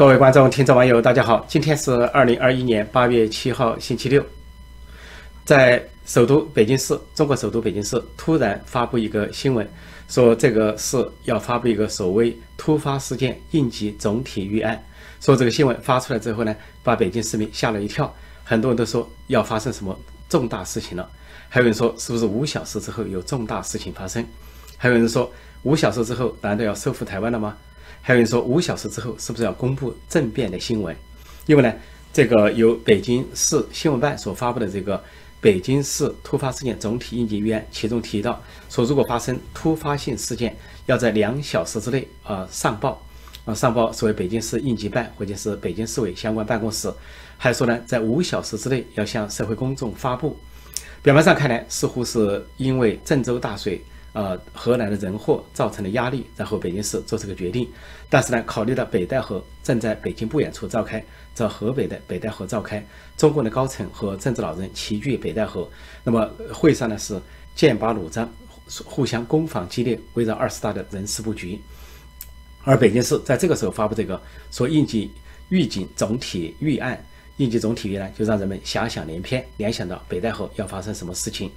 各位观众、听众、网友，大家好！今天是二零二一年八月七号，星期六。在首都北京市，中国首都北京市突然发布一个新闻，说这个市要发布一个所谓突发事件应急总体预案。说这个新闻发出来之后呢，把北京市民吓了一跳，很多人都说要发生什么重大事情了。还有人说，是不是五小时之后有重大事情发生？还有人说，五小时之后难道要收复台湾了吗？还有人说，五小时之后是不是要公布政变的新闻？因为呢，这个由北京市新闻办所发布的这个北京市突发事件总体应急预案，其中提到说，如果发生突发性事件，要在两小时之内啊上报啊上报所谓北京市应急办或者是北京市委相关办公室。还说呢，在五小时之内要向社会公众发布。表面上看来，似乎是因为郑州大水。呃，河南的人祸造成的压力，然后北京市做这个决定。但是呢，考虑到北戴河正在北京不远处召开，在河北的北戴河召开，中共的高层和政治老人齐聚北戴河，那么会上呢是剑拔弩张，互相攻防激烈，围绕二十大的人事布局。而北京市在这个时候发布这个说应急预警总体预案，应急总体预案就让人们遐想连篇，联想到北戴河要发生什么事情。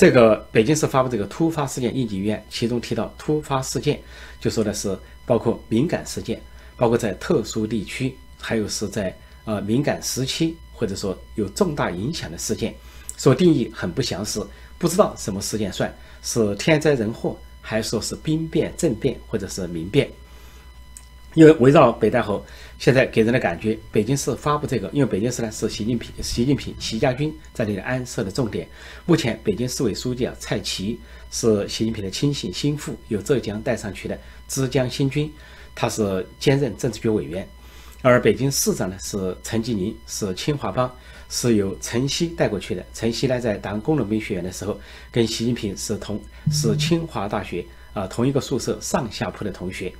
这个北京市发布这个突发事件应急预案，其中提到突发事件，就说的是包括敏感事件，包括在特殊地区，还有是在呃敏感时期，或者说有重大影响的事件，说定义很不详实，不知道什么事件算是天灾人祸，还说是兵变政变或者是民变。因为围绕北戴河，现在给人的感觉，北京市发布这个，因为北京市呢是习近平、习近平、习家军在这里安设的重点。目前北京市委书记啊蔡奇是习近平的亲信心腹，由浙江带上去的枝江新军，他是兼任政治局委员。而北京市长呢是陈吉宁，是清华帮，是由陈希带过去的。陈希呢在当工农兵学员的时候，跟习近平是同是清华大学啊同一个宿舍上下铺的同学。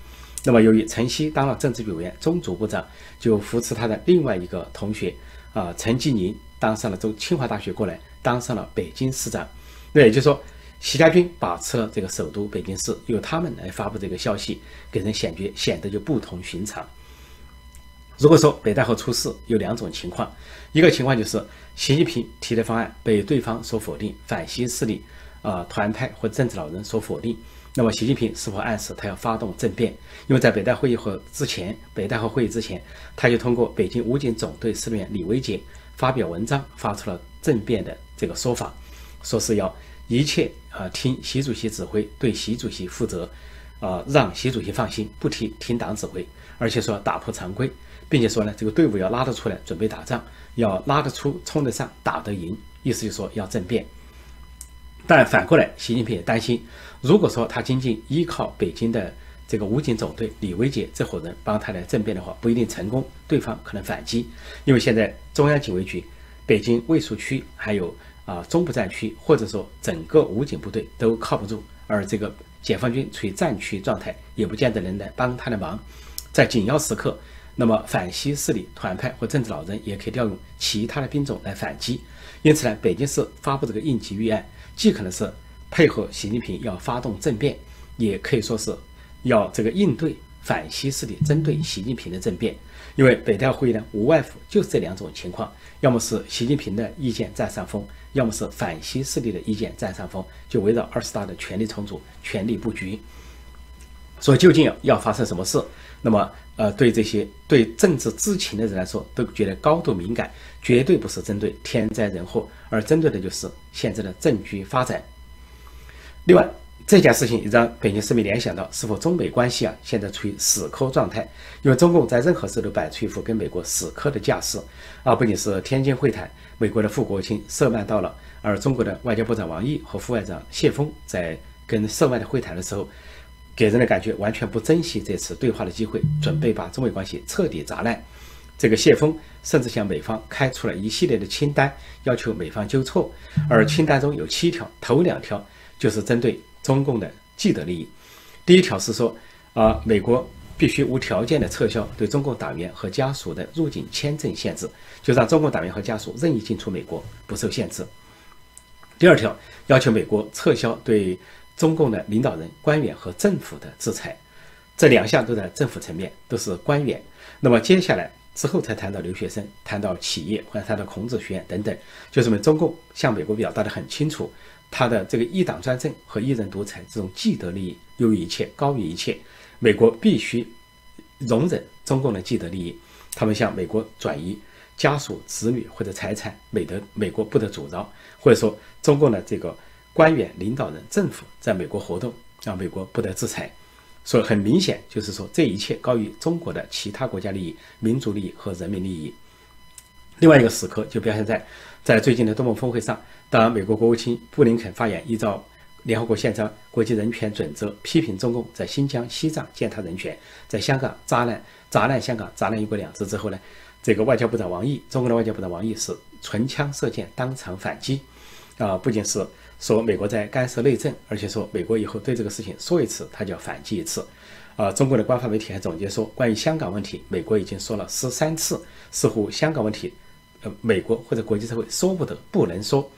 那么，由于陈希当了政治委员、中组部长，就扶持他的另外一个同学啊，陈吉宁当上了中清华大学过来，当上了北京市长。那也就是说，习家军把持了这个首都北京市，由他们来发布这个消息，给人显觉显得就不同寻常。如果说北戴河出事，有两种情况，一个情况就是习近平提的方案被对方所否定，反西势力啊团派或政治老人所否定。那么，习近平是否暗示他要发动政变？因为在北戴会议和之前，北戴河会议之前，他就通过北京武警总队司令员李维杰发表文章，发出了政变的这个说法，说是要一切啊听习主席指挥，对习主席负责，啊让习主席放心，不提听党指挥，而且说打破常规，并且说呢，这个队伍要拉得出来，准备打仗，要拉得出，冲得上，打得赢，意思就是说要政变。但反过来，习近平也担心，如果说他仅仅依靠北京的这个武警总队李维杰这伙人帮他来政变的话，不一定成功，对方可能反击。因为现在中央警卫局、北京卫戍区还有啊中部战区，或者说整个武警部队都靠不住，而这个解放军处于战区状态，也不见得能来帮他的忙。在紧要时刻，那么反西势力团派或政治老人也可以调用其他的兵种来反击。因此呢，北京市发布这个应急预案。既可能是配合习近平要发动政变，也可以说是要这个应对反西势力针对习近平的政变。因为北戴会议呢，无外乎就是这两种情况：要么是习近平的意见占上风，要么是反西势力的意见占上风。就围绕二十大的权力重组、权力布局。所以究竟要发生什么事？那么，呃，对这些对政治知情的人来说，都觉得高度敏感，绝对不是针对天灾人祸，而针对的就是现在的政局发展。另外，这件事情也让北京市民联想到，是否中美关系啊，现在处于死磕状态？因为中共在任何时候都摆出一副跟美国死磕的架势，啊，不仅是天津会谈，美国的副国务卿舍曼到了，而中国的外交部长王毅和副外长谢峰在跟舍曼的会谈的时候。给人的感觉完全不珍惜这次对话的机会，准备把中美关系彻底砸烂。这个谢峰甚至向美方开出了一系列的清单，要求美方纠错。而清单中有七条，头两条就是针对中共的既得利益。第一条是说，啊，美国必须无条件的撤销对中共党员和家属的入境签证限制，就让中共党员和家属任意进出美国，不受限制。第二条要求美国撤销对。中共的领导人、官员和政府的制裁，这两项都在政府层面，都是官员。那么接下来之后才谈到留学生，谈到企业或者谈到孔子学院等等，就说明中共向美国表达的很清楚，他的这个一党专政和一人独裁这种既得利益优于一切，高于一切，美国必须容忍中共的既得利益，他们向美国转移家属、子女或者财产，美德美国不得阻挠，或者说中共的这个官员、领导人、政府在美国活动，让美国不得制裁。所以很明显，就是说这一切高于中国的其他国家利益、民族利益和人民利益。另外一个时刻就表现在，在最近的东盟峰会上，当美国国务卿布林肯发言，依照联合国宪章、国际人权准则，批评中共在新疆、西藏践踏人权，在香港砸烂、砸烂香港、砸烂一国两制之后呢，这个外交部长王毅，中国的外交部长王毅是唇枪舌剑，当场反击，啊，不仅是。说美国在干涉内政，而且说美国以后对这个事情说一次，他就要反击一次。啊，中国的官方媒体还总结说，关于香港问题，美国已经说了十三次，似乎香港问题，呃，美国或者国际社会说不得，不能说。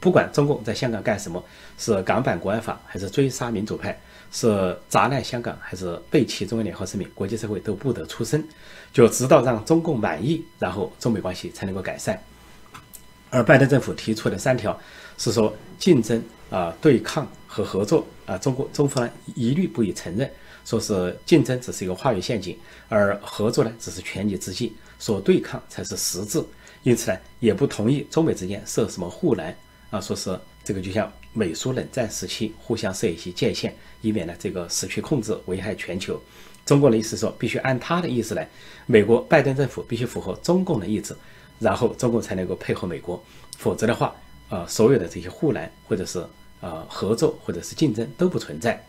不管中共在香港干什么，是港版国安法，还是追杀民主派，是砸烂香港，还是背弃中央联合声明，国际社会都不得出声，就直到让中共满意，然后中美关系才能够改善。而拜登政府提出的三条。是说竞争啊、对抗和合作啊，中国中方一律不予承认，说是竞争只是一个化学陷阱，而合作呢只是权宜之计，说对抗才是实质，因此呢也不同意中美之间设什么护栏啊，说是这个就像美苏冷战时期互相设一些界限，以免呢这个失去控制，危害全球。中国的意思说必须按他的意思来，美国拜登政府必须符合中共的意志，然后中共才能够配合美国，否则的话。啊，所有的这些护栏，或者是啊合作，或者是竞争都不存在。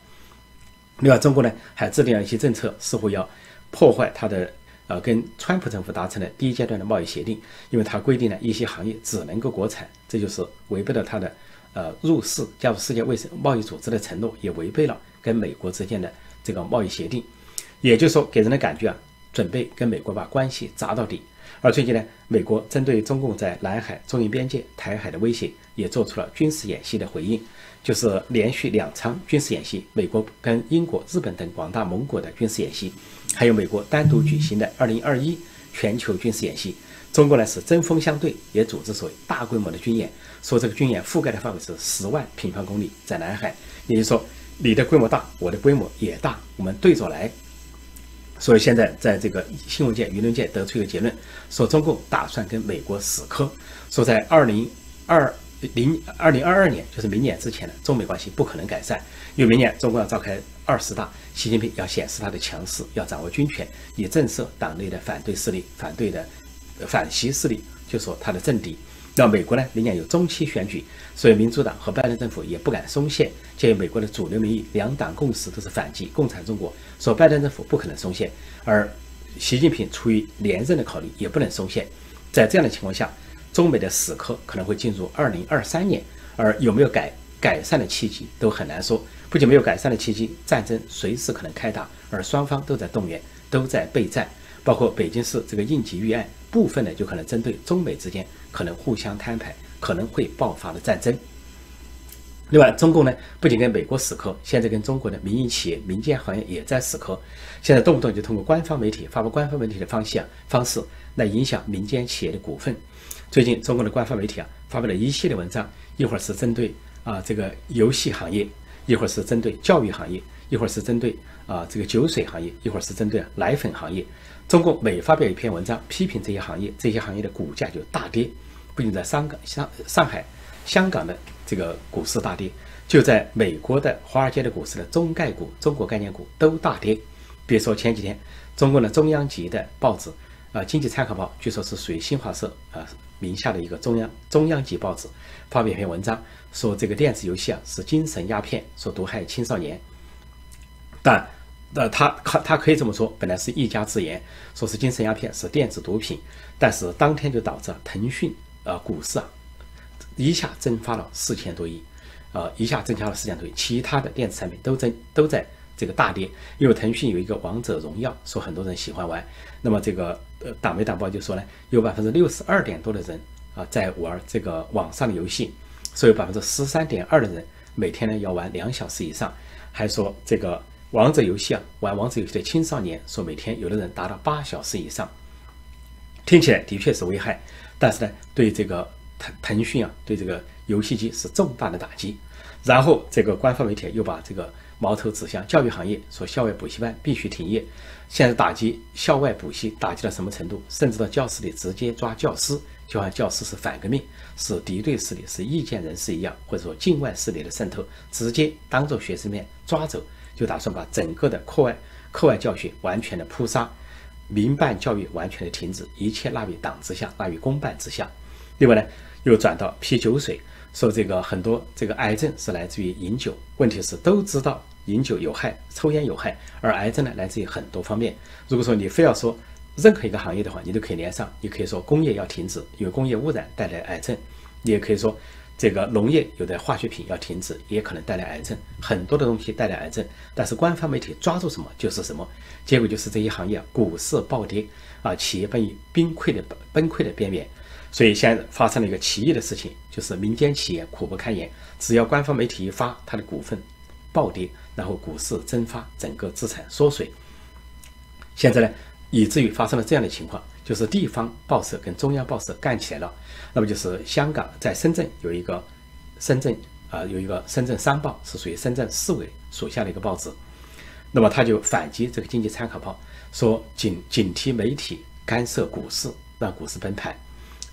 另外，中国呢还制定了一些政策，似乎要破坏它的呃跟川普政府达成的第一阶段的贸易协定，因为它规定了一些行业只能够国产，这就是违背了它的呃入世加入世界卫生贸易组织的承诺，也违背了跟美国之间的这个贸易协定。也就是说，给人的感觉啊，准备跟美国把关系砸到底。而最近呢，美国针对中共在南海、中印边界、台海的威胁，也做出了军事演习的回应，就是连续两场军事演习，美国跟英国、日本等广大盟国的军事演习，还有美国单独举行的2021全球军事演习。中国呢是针锋相对，也组织所谓大规模的军演，说这个军演覆盖的范围是十万平方公里，在南海，也就是说你的规模大，我的规模也大，我们对着来。所以现在在这个新闻界、舆论界得出一个结论，说中共打算跟美国死磕，说在二零二零二零二二年，就是明年之前呢，中美关系不可能改善，因为明年中国要召开二十大，习近平要显示他的强势，要掌握军权，以震慑党内的反对势力、反对的反习势力，就说他的政敌。那美国呢？明年有中期选举，所以民主党和拜登政府也不敢松懈。鉴于美国的主流民意，两党共识都是反击共产中国，说拜登政府不可能松懈，而习近平出于连任的考虑，也不能松懈。在这样的情况下，中美的死磕可能会进入二零二三年，而有没有改改善的契机都很难说。不仅没有改善的契机，战争随时可能开打，而双方都在动员，都在备战，包括北京市这个应急预案。部分呢，就可能针对中美之间可能互相摊牌、可能会爆发的战争。另外，中共呢不仅跟美国死磕，现在跟中国的民营企业、民间行业也在死磕。现在动不动就通过官方媒体发布官方媒体的方式啊方式来影响民间企业的股份。最近，中国的官方媒体啊发布了一系列文章，一会儿是针对啊这个游戏行业，一会儿是针对教育行业，一会儿是针对啊这个酒水行业，一会儿是针对奶粉行业。中共每发表一篇文章批评这些行业，这些行业的股价就大跌。不仅在香港、上上海、香港的这个股市大跌，就在美国的华尔街的股市的中概股、中国概念股都大跌。比如说前几天，中国的中央级的报纸啊，《经济参考报》，据说是属于新华社啊名下的一个中央中央级报纸，发表一篇文章，说这个电子游戏啊是精神鸦片，说毒害青少年，但。呃，他他他可以这么说，本来是一家之言，说是精神鸦片，是电子毒品，但是当天就导致腾讯啊股市啊一下蒸发了四千多亿，呃一下增加了四千多亿，其他的电子产品都增都在这个大跌，因为腾讯有一个王者荣耀，说很多人喜欢玩，那么这个呃党媒党报就说呢，有百分之六十二点多的人啊在玩这个网上的游戏，说有百分之十三点二的人每天呢要玩两小时以上，还说这个。王者游戏啊，玩王者游戏的青少年说每天有的人达到八小时以上，听起来的确是危害，但是呢，对这个腾腾讯啊，对这个游戏机是重大的打击。然后这个官方媒体又把这个矛头指向教育行业，说校外补习班必须停业。现在打击校外补习打击到什么程度？甚至到教室里直接抓教师，就像教师是反革命、是敌对势力、是意见人士一样，或者说境外势力的渗透，直接当着学生面抓走，就打算把整个的课外课外教学完全的扑杀，民办教育完全的停止，一切纳于党之下，纳于公办之下。另外呢，又转到批酒水，说这个很多这个癌症是来自于饮酒，问题是都知道。饮酒有害，抽烟有害，而癌症呢来自于很多方面。如果说你非要说任何一个行业的话，你都可以连上。你可以说工业要停止，因为工业污染带来癌症；你也可以说这个农业有的化学品要停止，也可能带来癌症。很多的东西带来癌症，但是官方媒体抓住什么就是什么，结果就是这些行业股市暴跌啊，企业奔于崩溃的崩溃的边缘。所以现在发生了一个奇异的事情，就是民间企业苦不堪言，只要官方媒体一发，它的股份暴跌。然后股市蒸发，整个资产缩水。现在呢，以至于发生了这样的情况，就是地方报社跟中央报社干起来了。那么就是香港在深圳有一个深圳啊，有一个深圳商报，是属于深圳市委属下的一个报纸。那么他就反击这个经济参考报，说警警惕媒体干涉股市，让股市崩盘。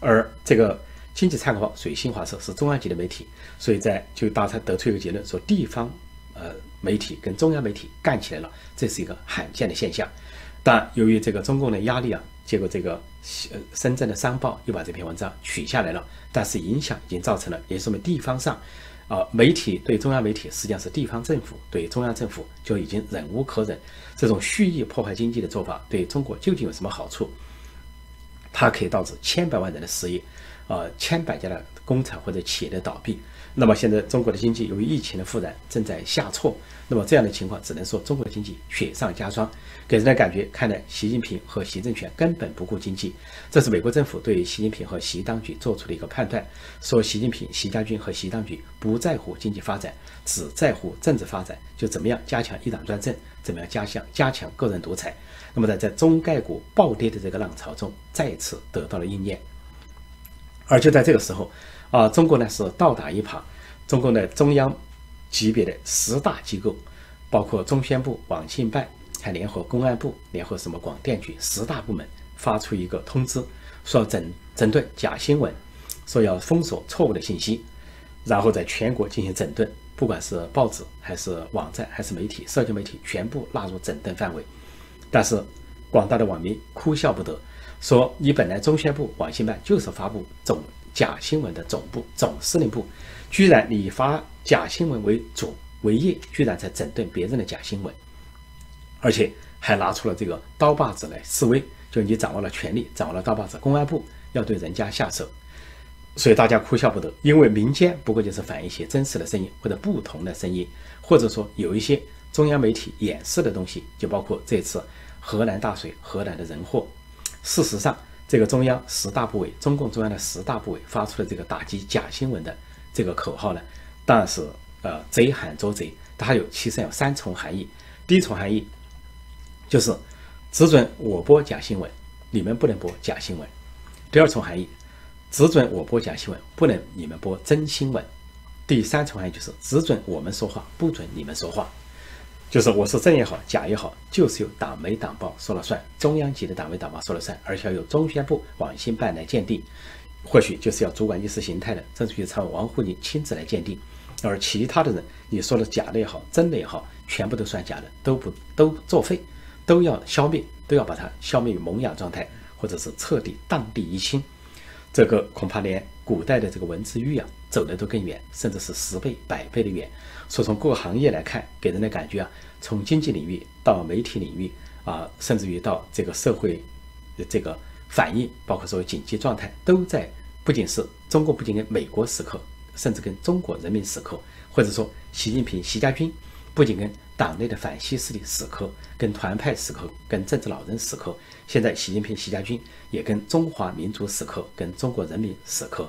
而这个经济参考报属于新华社，是中央级的媒体，所以在就大家得出一个结论，说地方呃。媒体跟中央媒体干起来了，这是一个罕见的现象。但由于这个中共的压力啊，结果这个呃深圳的商报又把这篇文章取下来了。但是影响已经造成了，也说明地方上，啊媒体对中央媒体实际上是地方政府对中央政府就已经忍无可忍。这种蓄意破坏经济的做法对中国究竟有什么好处？它可以导致千百万人的失业，啊千百家的工厂或者企业的倒闭。那么现在中国的经济由于疫情的复燃正在下挫，那么这样的情况只能说中国的经济雪上加霜，给人的感觉看来习近平和习政权根本不顾经济。这是美国政府对习近平和习当局做出的一个判断，说习近平、习家军和习当局不在乎经济发展，只在乎政治发展，就怎么样加强一党专政，怎么样加强加强个人独裁。那么在在中概股暴跌的这个浪潮中，再次得到了应验。而就在这个时候。啊，中国呢是倒打一耙，中国的中央级别的十大机构，包括中宣部、网信办，还联合公安部、联合什么广电局十大部门发出一个通知，说要整整顿假新闻，说要封锁错误的信息，然后在全国进行整顿，不管是报纸还是网站还是媒体、社交媒体，全部纳入整顿范围。但是广大的网民哭笑不得，说你本来中宣部、网信办就是发布总。假新闻的总部总司令部，居然以发假新闻为主为业，居然在整顿别人的假新闻，而且还拿出了这个刀把子来示威，就你掌握了权力，掌握了刀把子，公安部要对人家下手，所以大家哭笑不得。因为民间不过就是反映一些真实的声音或者不同的声音，或者说有一些中央媒体掩饰的东西，就包括这次河南大水，河南的人祸，事实上。这个中央十大部委，中共中央的十大部委发出的这个打击假新闻的这个口号呢，当然是呃贼喊捉贼，它有其实有三重含义。第一重含义就是只准我播假新闻，你们不能播假新闻；第二重含义，只准我播假新闻，不能你们播真新闻；第三重含义就是只准我们说话，不准你们说话。就是我是真也好，假也好，就是由党媒党报说了算，中央级的党媒党报说了算，而且要由中宣部、网信办来鉴定，或许就是要主管意识形态的政治局常委王沪宁亲自来鉴定，而其他的人你说的假的也好，真的也好，全部都算假的，都不都作废，都要消灭，都要把它消灭于萌芽状态，或者是彻底荡地一清。这个恐怕连古代的这个文字狱啊，走的都更远，甚至是十倍、百倍的远。所以从各个行业来看，给人的感觉啊，从经济领域到媒体领域啊，甚至于到这个社会的这个反应，包括说紧急状态，都在不仅是中国不仅跟美国死磕，甚至跟中国人民死磕，或者说习近平、习家军不仅跟党内的反西势力死磕，跟团派死磕，跟政治老人死磕。现在，习近平、习家军也跟中华民族死磕，跟中国人民死磕。